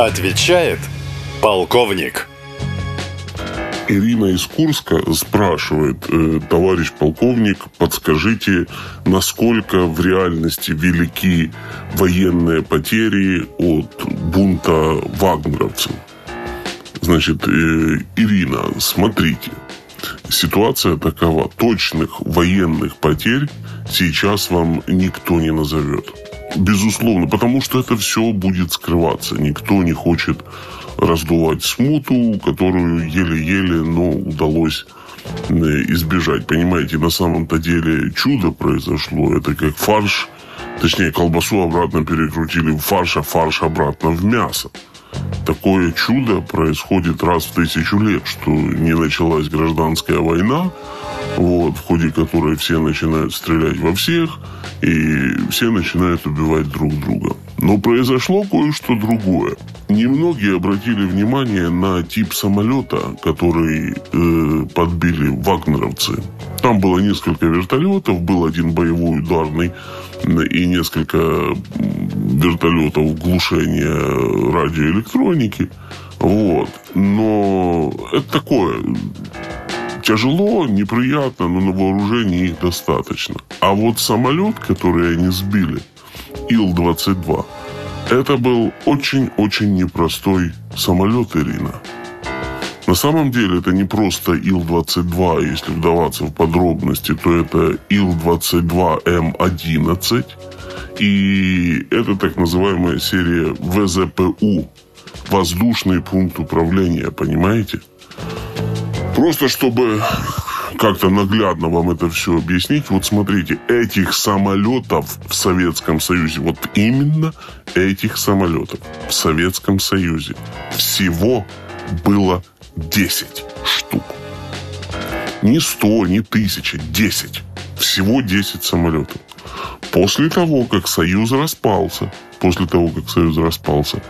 Отвечает полковник. Ирина из Курска спрашивает, э, товарищ полковник, подскажите, насколько в реальности велики военные потери от бунта вагнеровцев? Значит, э, Ирина, смотрите, ситуация такова. Точных военных потерь сейчас вам никто не назовет. Безусловно, потому что это все будет скрываться. Никто не хочет раздувать смуту, которую еле-еле, но удалось э, избежать. Понимаете, на самом-то деле чудо произошло. Это как фарш, точнее, колбасу обратно перекрутили в фарш, а фарш обратно в мясо. Такое чудо происходит раз в тысячу лет, что не началась гражданская война, вот, в ходе которой все начинают стрелять во всех, и все начинают убивать друг друга. Но произошло кое-что другое. Немногие обратили внимание на тип самолета, который э, подбили вагнеровцы. Там было несколько вертолетов, был один боевой ударный и несколько вертолетов глушения радиоэлектроники. Вот. Но это такое тяжело, неприятно, но на вооружении их достаточно. А вот самолет, который они сбили, Ил-22, это был очень-очень непростой самолет, Ирина. На самом деле это не просто Ил-22, если вдаваться в подробности, то это Ил-22М11. И это так называемая серия ВЗПУ, воздушный пункт управления, понимаете? Просто чтобы как-то наглядно вам это все объяснить. Вот смотрите, этих самолетов в Советском Союзе, вот именно этих самолетов в Советском Союзе всего было 10 штук. Не 100, не 1000, 10. Всего 10 самолетов. После того, как Союз распался, после того, как Союз распался,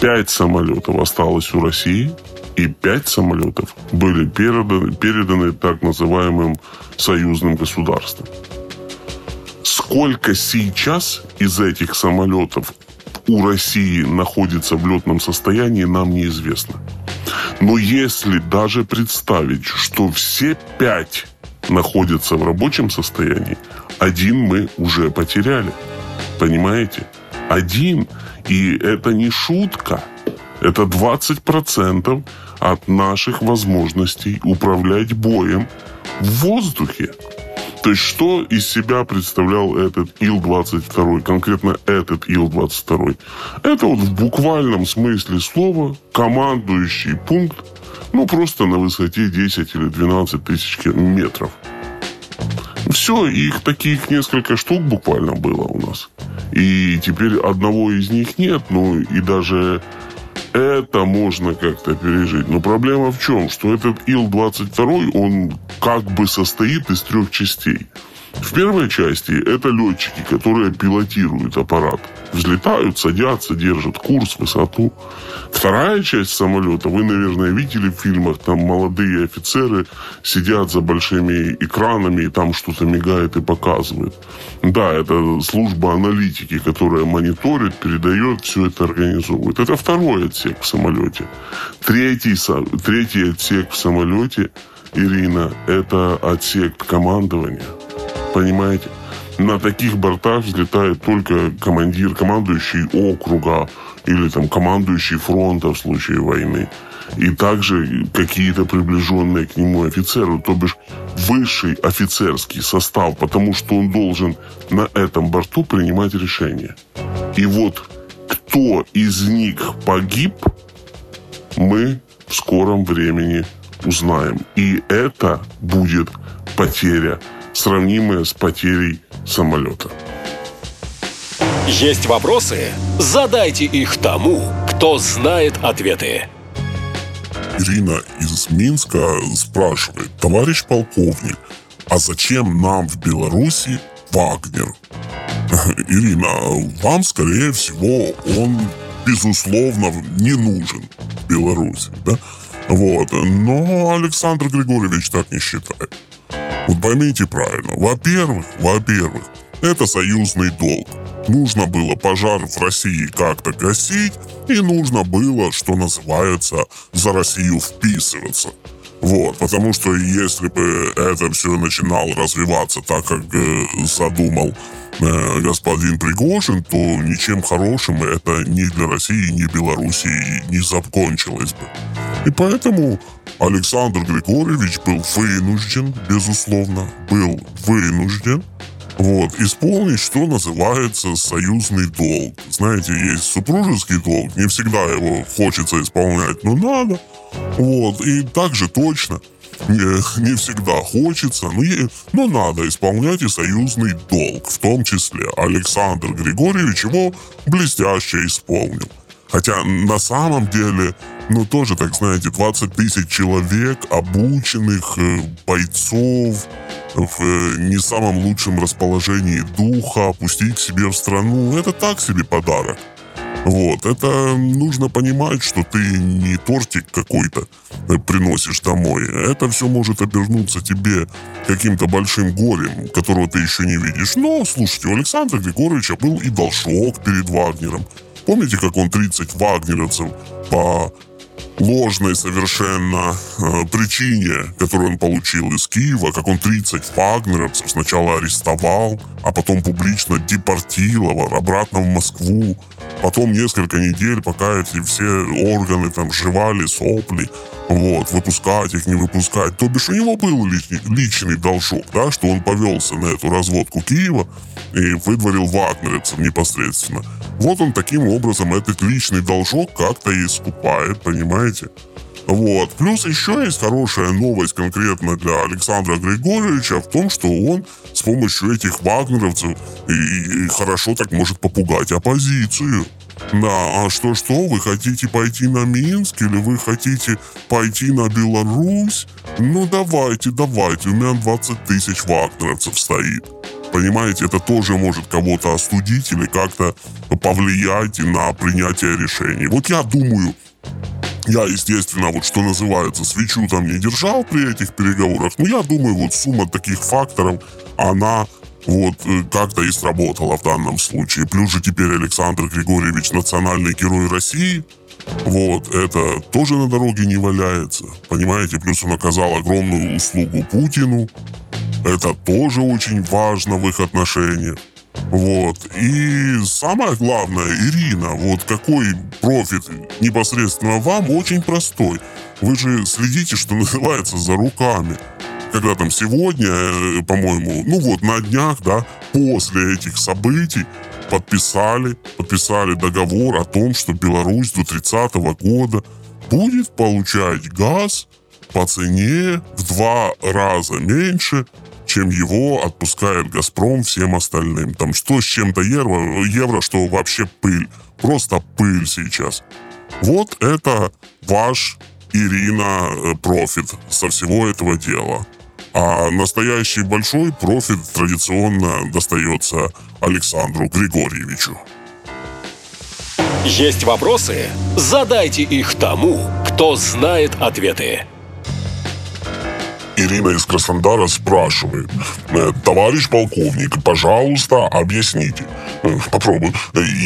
5 самолетов осталось у России – и пять самолетов были переданы, переданы так называемым союзным государствам. Сколько сейчас из этих самолетов у России находится в летном состоянии, нам неизвестно. Но если даже представить, что все пять находятся в рабочем состоянии, один мы уже потеряли. Понимаете? Один. И это не шутка. Это 20% от наших возможностей управлять боем в воздухе. То есть, что из себя представлял этот Ил-22, конкретно этот Ил-22? Это вот в буквальном смысле слова командующий пункт, ну, просто на высоте 10 или 12 тысяч метров. Все, их таких несколько штук буквально было у нас. И теперь одного из них нет, ну и даже это можно как-то пережить. Но проблема в чем? Что этот Ил-22, он как бы состоит из трех частей. В первой части это летчики, которые пилотируют аппарат. Взлетают, садятся, держат курс, высоту. Вторая часть самолета, вы, наверное, видели в фильмах, там молодые офицеры сидят за большими экранами и там что-то мигает и показывает. Да, это служба аналитики, которая мониторит, передает, все это организовывает. Это второй отсек в самолете. Третий, третий отсек в самолете, Ирина, это отсек командования – Понимаете? На таких бортах взлетает только командир, командующий округа или там командующий фронта в случае войны. И также какие-то приближенные к нему офицеры, то бишь высший офицерский состав, потому что он должен на этом борту принимать решения. И вот кто из них погиб, мы в скором времени узнаем. И это будет потеря сравнимые с потерей самолета. Есть вопросы? Задайте их тому, кто знает ответы. Ирина из Минска спрашивает, товарищ полковник, а зачем нам в Беларуси Вагнер? Ирина, вам, скорее всего, он, безусловно, не нужен в Беларуси, да? Вот, но Александр Григорьевич так не считает. Вот поймите правильно, во-первых, во-первых, это союзный долг. Нужно было пожар в России как-то гасить, и нужно было, что называется, за Россию вписываться. Вот, потому что если бы это все начинало развиваться так, как э, задумал э, господин Пригожин, то ничем хорошим это ни для России, ни Белоруссии не закончилось бы. И поэтому Александр Григорьевич был вынужден, безусловно, был вынужден вот, исполнить, что называется союзный долг. Знаете, есть супружеский долг, не всегда его хочется исполнять, но надо. Вот, и также точно не, не всегда хочется, но, е, но надо исполнять и союзный долг, в том числе. Александр Григорьевич его блестяще исполнил. Хотя на самом деле, ну тоже, так знаете, 20 тысяч человек, обученных э, бойцов, в э, не самом лучшем расположении духа, опустить к себе в страну, это так себе подарок. Вот, это нужно понимать, что ты не тортик какой-то э, приносишь домой. Это все может обернуться тебе каким-то большим горем, которого ты еще не видишь. Но, слушайте, у Александра Григорьевича был и должок перед Вагнером. Помните, как он 30 вагнеровцев по ложной совершенно э, причине, которую он получил из Киева, как он 30 вагнеровцев сначала арестовал, а потом публично депортировал обратно в Москву. Потом несколько недель, пока эти все органы там жевали сопли, вот, выпускать их, не выпускать. То бишь у него был личный, личный должок, да, что он повелся на эту разводку Киева и выдворил вагнеровцев непосредственно. Вот он таким образом этот личный должок как-то и искупает, понимаете? Вот. Плюс еще есть хорошая новость конкретно для Александра Григорьевича в том, что он с помощью этих вагнеровцев и, и хорошо так может попугать оппозицию. Да, а что-что, вы хотите пойти на Минск или вы хотите пойти на Беларусь? Ну давайте, давайте, у меня 20 тысяч вагнеровцев стоит. Понимаете, это тоже может кого-то остудить или как-то повлиять на принятие решений. Вот я думаю, я, естественно, вот что называется, свечу там не держал при этих переговорах, но я думаю, вот сумма таких факторов, она вот э, как-то и сработала в данном случае. Плюс же теперь Александр Григорьевич национальный герой России. Вот, это тоже на дороге не валяется. Понимаете, плюс он оказал огромную услугу Путину. Это тоже очень важно в их отношениях. Вот. И самое главное, Ирина, вот какой профит непосредственно вам, очень простой. Вы же следите, что называется, за руками. Когда там сегодня, э, по-моему, ну вот на днях, да, после этих событий подписали, подписали договор о том, что Беларусь до 30 года будет получать газ по цене в два раза меньше, чем его отпускает «Газпром» всем остальным. Там что с чем-то евро, евро, что вообще пыль. Просто пыль сейчас. Вот это ваш Ирина э, профит со всего этого дела. А настоящий большой профит традиционно достается Александру Григорьевичу. Есть вопросы? Задайте их тому, кто знает ответы. Ирина из Краснодара спрашивает. «Э, Товарищ полковник, пожалуйста, объясните. «Э, Попробуй.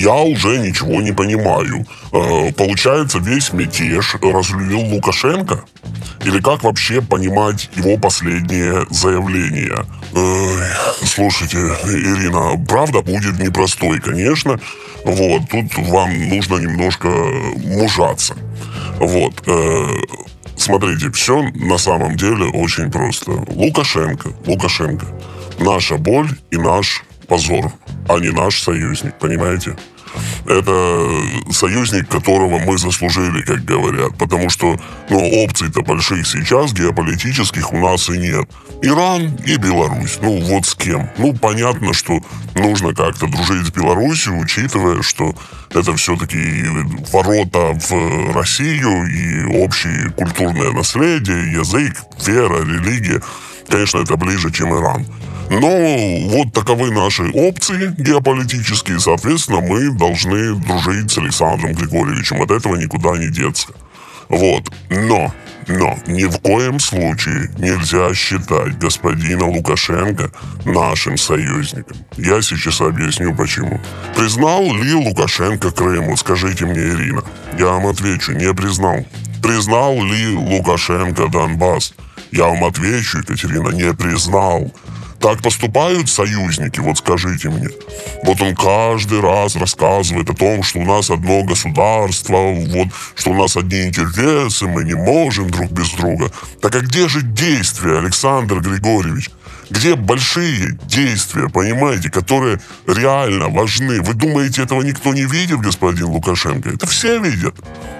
Я уже ничего не понимаю. Э, получается, весь мятеж разлюбил Лукашенко? Или как вообще понимать его последнее заявление? Слушайте, Ирина, правда будет непростой, конечно. Вот, тут вам нужно немножко мужаться. Вот. Смотрите, все на самом деле очень просто. Лукашенко, Лукашенко. Наша боль и наш позор, а не наш союзник, понимаете? Это союзник, которого мы заслужили, как говорят. Потому что ну, опций-то больших сейчас геополитических у нас и нет. Иран и Беларусь. Ну, вот с кем. Ну, понятно, что нужно как-то дружить с Беларусью, учитывая, что это все-таки ворота в Россию и общее культурное наследие, язык, вера, религия. Конечно, это ближе, чем Иран. Но вот таковы наши опции геополитические. Соответственно, мы должны дружить с Александром Григорьевичем. От этого никуда не деться. Вот. Но, но ни в коем случае нельзя считать господина Лукашенко нашим союзником. Я сейчас объясню почему. Признал ли Лукашенко Крым? Скажите мне, Ирина. Я вам отвечу, не признал. Признал ли Лукашенко Донбасс? Я вам отвечу, Екатерина, не признал. Так поступают союзники, вот скажите мне. Вот он каждый раз рассказывает о том, что у нас одно государство, вот, что у нас одни интересы, мы не можем друг без друга. Так а где же действия, Александр Григорьевич? Где большие действия, понимаете, которые реально важны? Вы думаете, этого никто не видит, господин Лукашенко? Это все видят.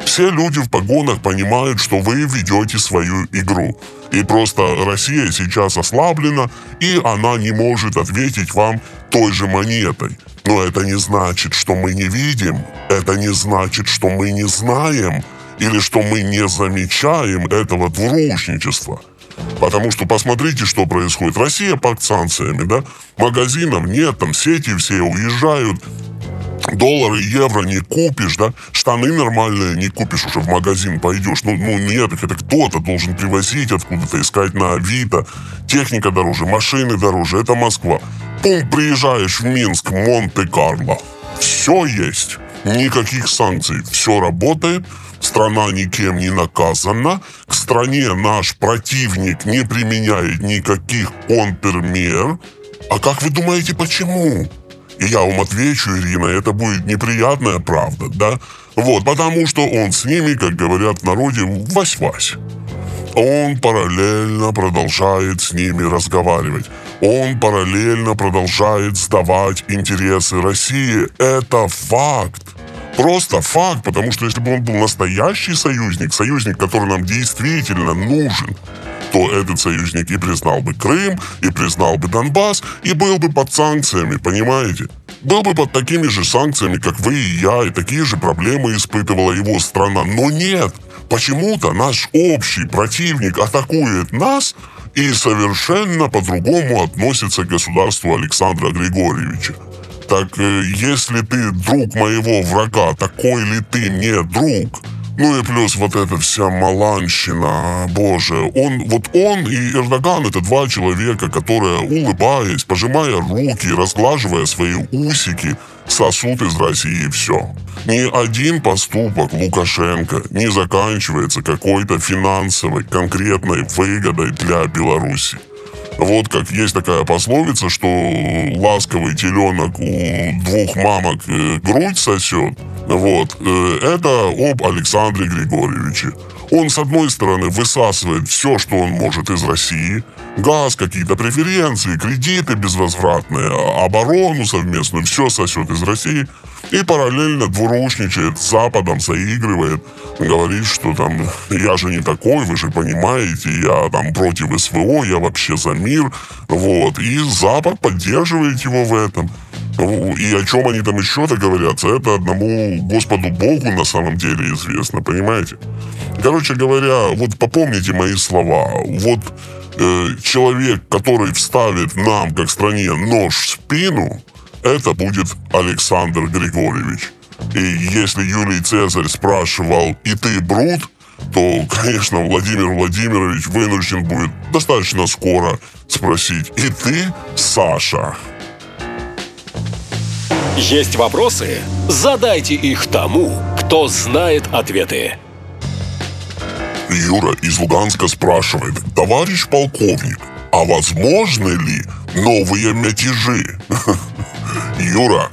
Все люди в погонах понимают, что вы ведете свою игру. И просто Россия сейчас ослаблена, и она не может ответить вам той же монетой. Но это не значит, что мы не видим, это не значит, что мы не знаем, или что мы не замечаем этого двурушничества. Потому что посмотрите, что происходит. Россия под санкциями, да? Магазинов нет, там сети все уезжают. Доллары, евро не купишь, да? Штаны нормальные не купишь, уже в магазин пойдешь. Ну, ну нет, это кто-то должен привозить откуда-то, искать на Авито. Техника дороже, машины дороже, это Москва. Пум, приезжаешь в Минск, Монте-Карло. Все есть. Никаких санкций. Все работает страна никем не наказана, к стране наш противник не применяет никаких контрмер. А как вы думаете, почему? И я вам отвечу, Ирина, это будет неприятная правда, да? Вот, потому что он с ними, как говорят в народе, вась-вась. Он параллельно продолжает с ними разговаривать. Он параллельно продолжает сдавать интересы России. Это факт. Просто факт, потому что если бы он был настоящий союзник, союзник, который нам действительно нужен, то этот союзник и признал бы Крым, и признал бы Донбасс, и был бы под санкциями, понимаете? Был бы под такими же санкциями, как вы и я, и такие же проблемы испытывала его страна. Но нет, почему-то наш общий противник атакует нас и совершенно по-другому относится к государству Александра Григорьевича. Так э, если ты друг моего врага, такой ли ты мне друг? Ну и плюс вот эта вся маланщина, боже. Он, вот он и Эрдоган это два человека, которые, улыбаясь, пожимая руки, разглаживая свои усики, сосут из России все. Ни один поступок Лукашенко не заканчивается какой-то финансовой, конкретной выгодой для Беларуси. Вот как есть такая пословица, что ласковый теленок у двух мамок э, грудь сосет. Вот. Э, это об Александре Григорьевиче. Он, с одной стороны, высасывает все, что он может из России. Газ, какие-то преференции, кредиты безвозвратные, оборону совместную, все сосет из России. И параллельно двурушничает с Западом, заигрывает, говорит, что там я же не такой, вы же понимаете, я там против СВО, я вообще за мир. Вот. И Запад поддерживает его в этом. И о чем они там еще-то говорят, это одному Господу Богу на самом деле известно, понимаете? Короче говоря, вот попомните мои слова. Вот э, человек, который вставит нам, как стране, нож в спину, это будет Александр Григорьевич. И если Юлий Цезарь спрашивал, и ты Брут, то, конечно, Владимир Владимирович вынужден будет достаточно скоро спросить, и ты Саша? Есть вопросы? Задайте их тому, кто знает ответы. Юра из Луганска спрашивает, товарищ полковник, а возможны ли новые мятежи? Юра,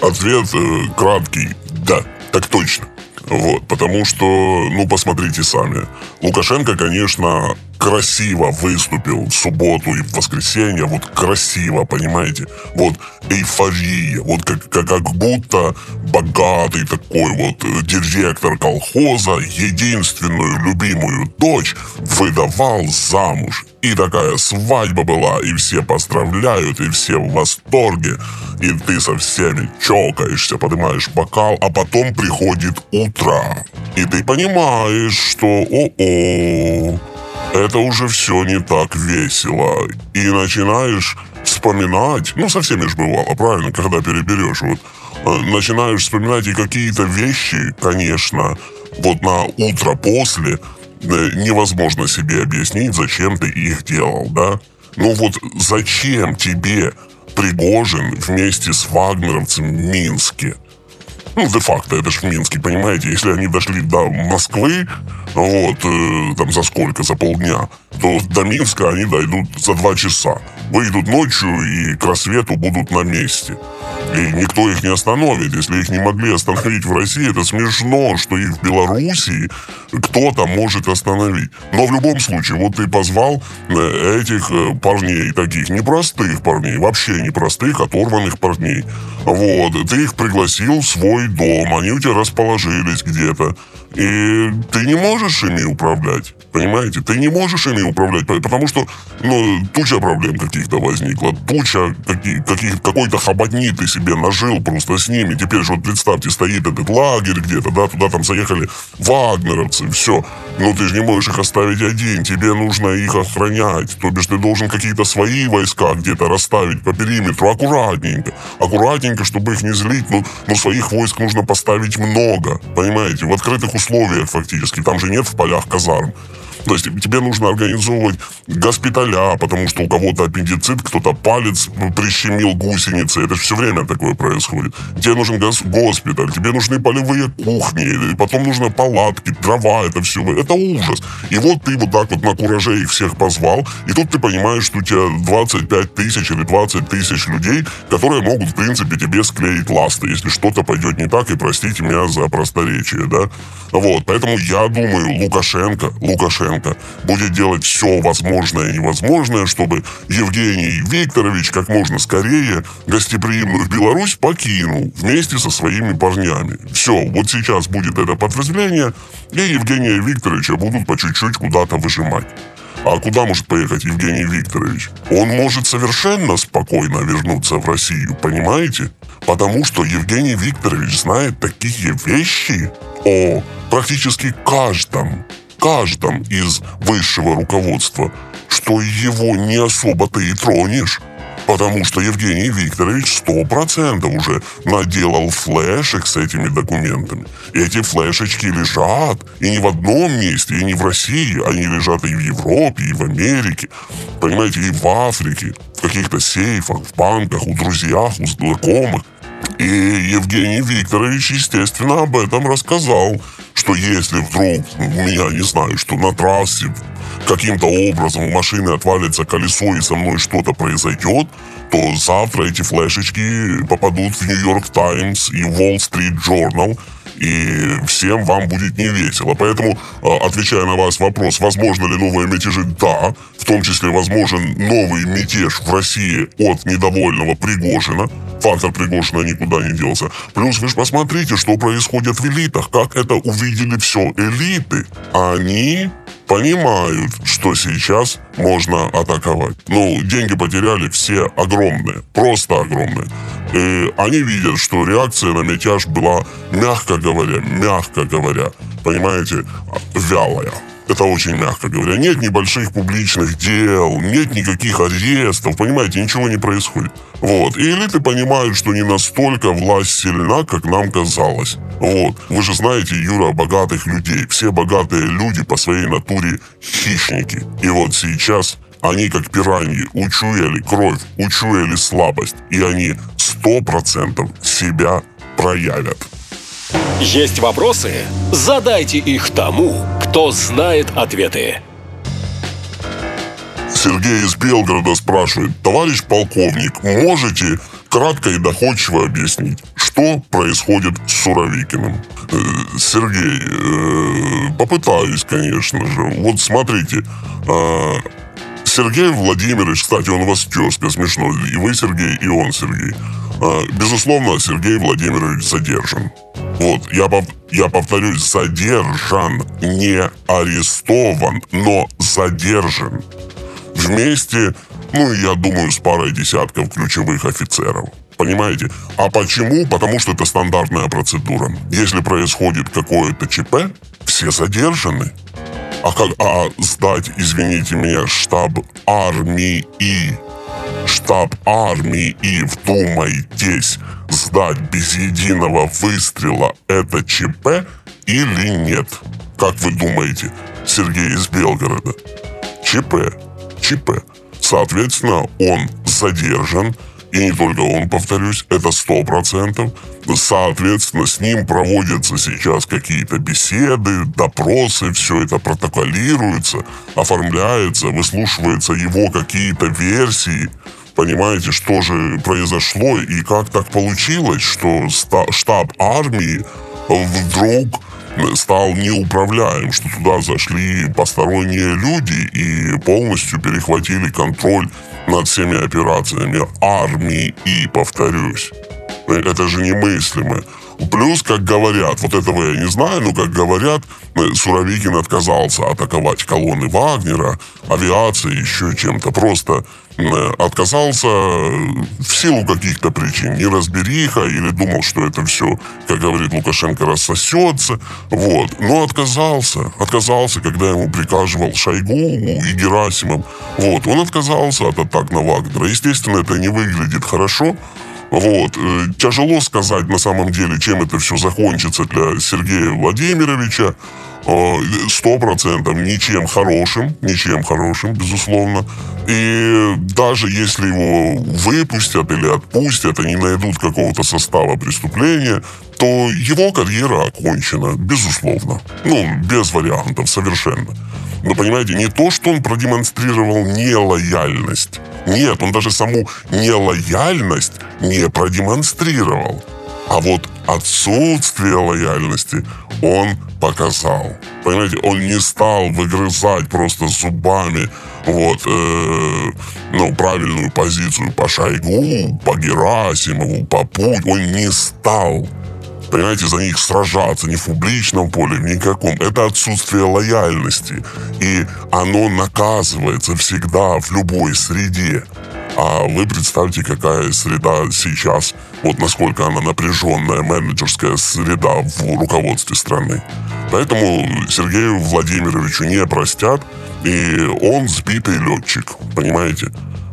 ответ э, краткий, да, так точно. Вот, потому что, ну, посмотрите сами. Лукашенко, конечно, красиво выступил в субботу и в воскресенье, вот красиво, понимаете? Вот эйфория, вот как, как, как будто богатый такой вот э, директор колхоза единственную любимую дочь выдавал замуж. И такая свадьба была, и все поздравляют, и все в восторге. И ты со всеми чокаешься, поднимаешь бокал, а потом приходит утро. И ты понимаешь, что о-о, это уже все не так весело. И начинаешь вспоминать, ну, со всеми же бывало, правильно, когда переберешь, вот, э, начинаешь вспоминать и какие-то вещи, конечно, вот на утро после э, невозможно себе объяснить, зачем ты их делал, да? Ну вот зачем тебе Пригожин вместе с вагнеровцем в Минске? Ну, де-факто, это же в Минске, понимаете? Если они дошли до Москвы, вот, э, там за сколько, за полдня, то до Минска они дойдут за два часа. Выйдут ночью и к рассвету будут на месте. И никто их не остановит. Если их не могли остановить в России, это смешно, что их в Белоруссии кто-то может остановить. Но в любом случае, вот ты позвал э, этих э, парней таких, непростых парней, вообще непростых, оторванных парней. Вот, ты их пригласил в свой дом, они у тебя расположились где-то. И ты не можешь ими управлять. Понимаете? Ты не можешь ими управлять, потому что ну, туча проблем каких-то возникла, туча каких, каких, какой-то хоботни ты себе нажил просто с ними. Теперь же вот представьте, стоит этот лагерь где-то, да, туда там заехали вагнеровцы, все. Но ты же не можешь их оставить один, тебе нужно их охранять. То бишь ты должен какие-то свои войска где-то расставить по периметру, аккуратненько. Аккуратненько, чтобы их не злить, но, но своих войск нужно поставить много, понимаете, в открытых условиях фактически. Там же нет в полях казарм. То есть тебе нужно организовывать госпиталя, потому что у кого-то аппендицит, кто-то палец прищемил гусеницы. Это все время такое происходит. Тебе нужен гос- госпиталь, тебе нужны полевые кухни, потом нужны палатки, дрова, это все. Это ужас. И вот ты вот так вот на кураже их всех позвал, и тут ты понимаешь, что у тебя 25 тысяч или 20 тысяч людей, которые могут, в принципе, тебе склеить ласты, если что-то пойдет не так, и простите меня за просторечие, да. Вот, поэтому я думаю, Лукашенко, Лукашенко Лукашенко будет делать все возможное и невозможное, чтобы Евгений Викторович как можно скорее гостеприимную Беларусь покинул вместе со своими парнями. Все, вот сейчас будет это подразделение, и Евгения Викторовича будут по чуть-чуть куда-то выжимать. А куда может поехать Евгений Викторович? Он может совершенно спокойно вернуться в Россию, понимаете? Потому что Евгений Викторович знает такие вещи о практически каждом каждом из высшего руководства, что его не особо ты и тронешь. Потому что Евгений Викторович сто процентов уже наделал флешек с этими документами. Эти флешечки лежат и не в одном месте, и не в России. Они лежат и в Европе, и в Америке. Понимаете, и в Африке. В каких-то сейфах, в банках, у друзьях, у знакомых. И Евгений Викторович, естественно, об этом рассказал что если вдруг, меня, не знаю, что на трассе каким-то образом у машины отвалится колесо и со мной что-то произойдет, то завтра эти флешечки попадут в Нью-Йорк Таймс и Wall Street Journal, и всем вам будет не весело. Поэтому, а, отвечая на ваш вопрос, возможно ли новые мятежи, да, в том числе возможен новый мятеж в России от недовольного Пригожина, фактор Пригожина никуда не делся. Плюс вы же посмотрите, что происходит в элитах, как это увидели все элиты. Они понимают, что сейчас можно атаковать. Ну, деньги потеряли все огромные, просто огромные. И они видят, что реакция на мятеж была, мягко говоря, мягко говоря, понимаете, вялая. Это очень мягко говоря. Нет небольших публичных дел, нет никаких арестов, понимаете, ничего не происходит. Вот. И элиты понимают, что не настолько власть сильна, как нам казалось. Вот. Вы же знаете, Юра, богатых людей. Все богатые люди по своей натуре хищники. И вот сейчас они, как пираньи, учуяли кровь, учуяли слабость. И они сто процентов себя проявят. Есть вопросы? Задайте их тому, кто знает ответы. Сергей из Белгорода спрашивает, товарищ полковник, можете кратко и доходчиво объяснить, что происходит с Суровикиным. Э, Сергей, э, попытаюсь, конечно же. Вот смотрите, э, Сергей Владимирович, кстати, он у вас тезка, смешно. И вы Сергей, и он Сергей. Э, Безусловно, Сергей Владимирович задержан. Вот, я, пов- я повторюсь, задержан, не арестован, но задержан. Вместе, ну, я думаю, с парой десятков ключевых офицеров. Понимаете? А почему? Потому что это стандартная процедура. Если происходит какое-то ЧП, все задержаны. А как а сдать, извините меня, штаб армии штаб армии и вдумайтесь, сдать без единого выстрела это ЧП или нет? Как вы думаете, Сергей из Белгорода? ЧП, ЧП. Соответственно, он задержан, и не только он, повторюсь, это сто процентов. Соответственно, с ним проводятся сейчас какие-то беседы, допросы, все это протоколируется, оформляется, выслушиваются его какие-то версии. Понимаете, что же произошло и как так получилось, что штаб армии вдруг стал неуправляем, что туда зашли посторонние люди и полностью перехватили контроль над всеми операциями армии, и, повторюсь. Это же немыслимо. Плюс, как говорят, вот этого я не знаю, но как говорят, э, Суровикин отказался атаковать колонны Вагнера, авиацией, еще чем-то. Просто э, отказался в силу каких-то причин. Неразбериха или думал, что это все, как говорит Лукашенко, рассосется. Вот. Но отказался. Отказался, когда ему приказывал Шойгу и Герасимов. Вот. Он отказался от атак на Вагнера. Естественно, это не выглядит хорошо. Вот. Э, Тяжело сказать на самом деле, чем это все закончится для Сергея Владимировича. Э, Сто процентов ничем хорошим, ничем хорошим, безусловно. И даже если его выпустят или отпустят, они найдут какого-то состава преступления, то его карьера окончена, безусловно. Ну, без вариантов совершенно. Но понимаете, не то, что он продемонстрировал нелояльность. Нет, он даже саму нелояльность не продемонстрировал. А вот отсутствие лояльности он показал. Понимаете, он не стал выгрызать просто зубами вот, э, ну, правильную позицию по Шойгу, по Герасимову, по Путь. Он не стал понимаете, за них сражаться ни в публичном поле, ни никаком. Это отсутствие лояльности. И оно наказывается всегда в любой среде. А вы представьте, какая среда сейчас, вот насколько она напряженная, менеджерская среда в руководстве страны. Поэтому Сергею Владимировичу не простят, и он сбитый летчик, понимаете?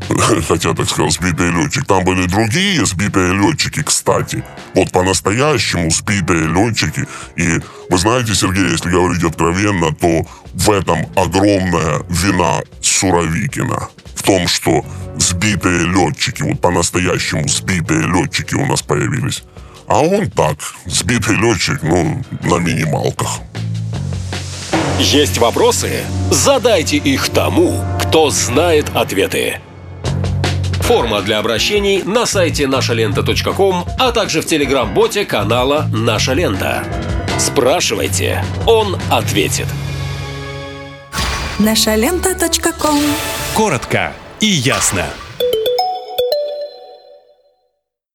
хотя, так сказал, сбитый летчик. Там были другие сбитые летчики, кстати. Вот по-настоящему сбитые летчики. И вы знаете, Сергей, если говорить откровенно, то в этом огромная вина Суровикина. В том, что сбитые летчики, вот по-настоящему сбитые летчики у нас появились. А он так, сбитый летчик, ну, на минималках. Есть вопросы? Задайте их тому, кто знает ответы. Форма для обращений на сайте нашалента.ком, а также в телеграм-боте канала «Наша лента». Спрашивайте, он ответит. Нашалента.ком Коротко и ясно.